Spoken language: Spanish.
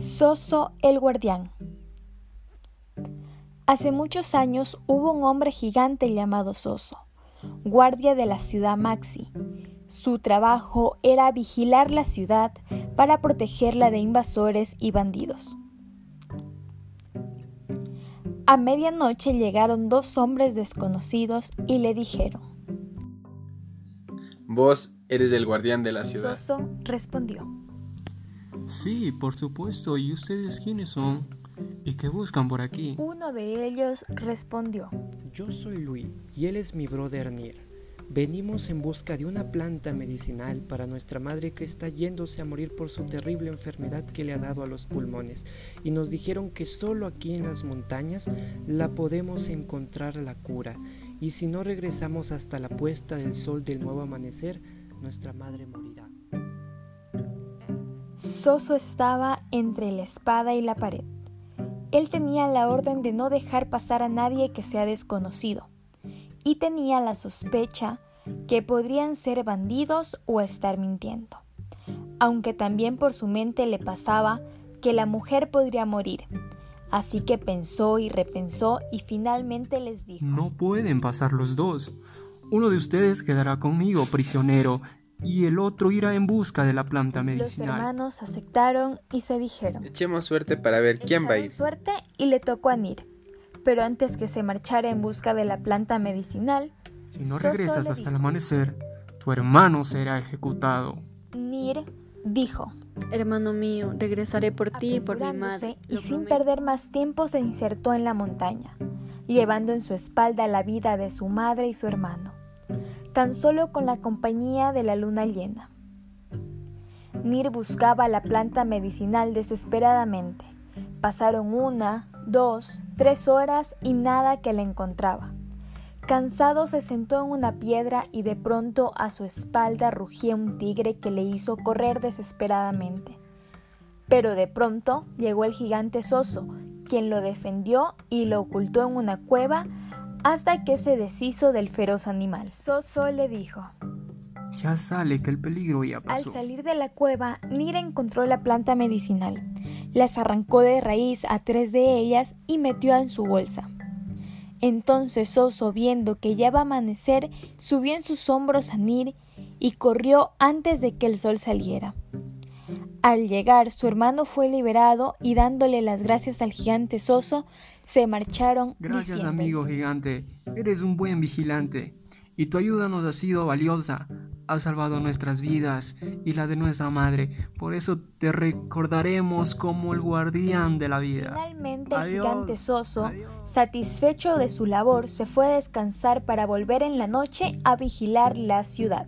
Soso el guardián. Hace muchos años hubo un hombre gigante llamado Soso, guardia de la ciudad Maxi. Su trabajo era vigilar la ciudad para protegerla de invasores y bandidos. A medianoche llegaron dos hombres desconocidos y le dijeron, Vos eres el guardián de la ciudad. Soso respondió, Sí, por supuesto. ¿Y ustedes quiénes son? ¿Y qué buscan por aquí? Uno de ellos respondió, Yo soy Luis y él es mi brother Nir. Venimos en busca de una planta medicinal para nuestra madre que está yéndose a morir por su terrible enfermedad que le ha dado a los pulmones y nos dijeron que solo aquí en las montañas la podemos encontrar la cura y si no regresamos hasta la puesta del sol del nuevo amanecer, nuestra madre morirá. Soso estaba entre la espada y la pared. Él tenía la orden de no dejar pasar a nadie que sea desconocido, y tenía la sospecha que podrían ser bandidos o estar mintiendo, aunque también por su mente le pasaba que la mujer podría morir. Así que pensó y repensó y finalmente les dijo, No pueden pasar los dos. Uno de ustedes quedará conmigo prisionero y el otro irá en busca de la planta los medicinal. hermanos aceptaron y se dijeron, Echemos suerte para ver quién va a ir. suerte y le tocó a Nir. Pero antes que se marchara en busca de la planta medicinal, Si no regresas hasta el amanecer, tu hermano será ejecutado. Nir dijo, Hermano mío, regresaré por ti y por mi madre. y sin prometo. perder más tiempo se insertó en la montaña, llevando en su espalda la vida de su madre y su hermano, tan solo con la compañía de la luna llena. Nir buscaba la planta medicinal desesperadamente. Pasaron una, dos, tres horas y nada que la encontraba. Cansado se sentó en una piedra y de pronto a su espalda rugía un tigre que le hizo correr desesperadamente. Pero de pronto llegó el gigante Soso, quien lo defendió y lo ocultó en una cueva hasta que se deshizo del feroz animal. Soso le dijo. Ya sale que el peligro ya Al pasó. salir de la cueva, Nira encontró la planta medicinal. Las arrancó de raíz a tres de ellas y metió en su bolsa. Entonces Oso, viendo que ya va a amanecer, subió en sus hombros a Nir y corrió antes de que el sol saliera. Al llegar, su hermano fue liberado y dándole las gracias al gigante Soso, se marcharon Gracias diciendo, amigo gigante, eres un buen vigilante y tu ayuda nos ha sido valiosa, has salvado nuestras vidas y la de nuestra madre, por eso te recordaremos como el guardián de la vida. Finalmente el gigante Soso, Adiós. satisfecho de su labor, se fue a descansar para volver en la noche a vigilar la ciudad.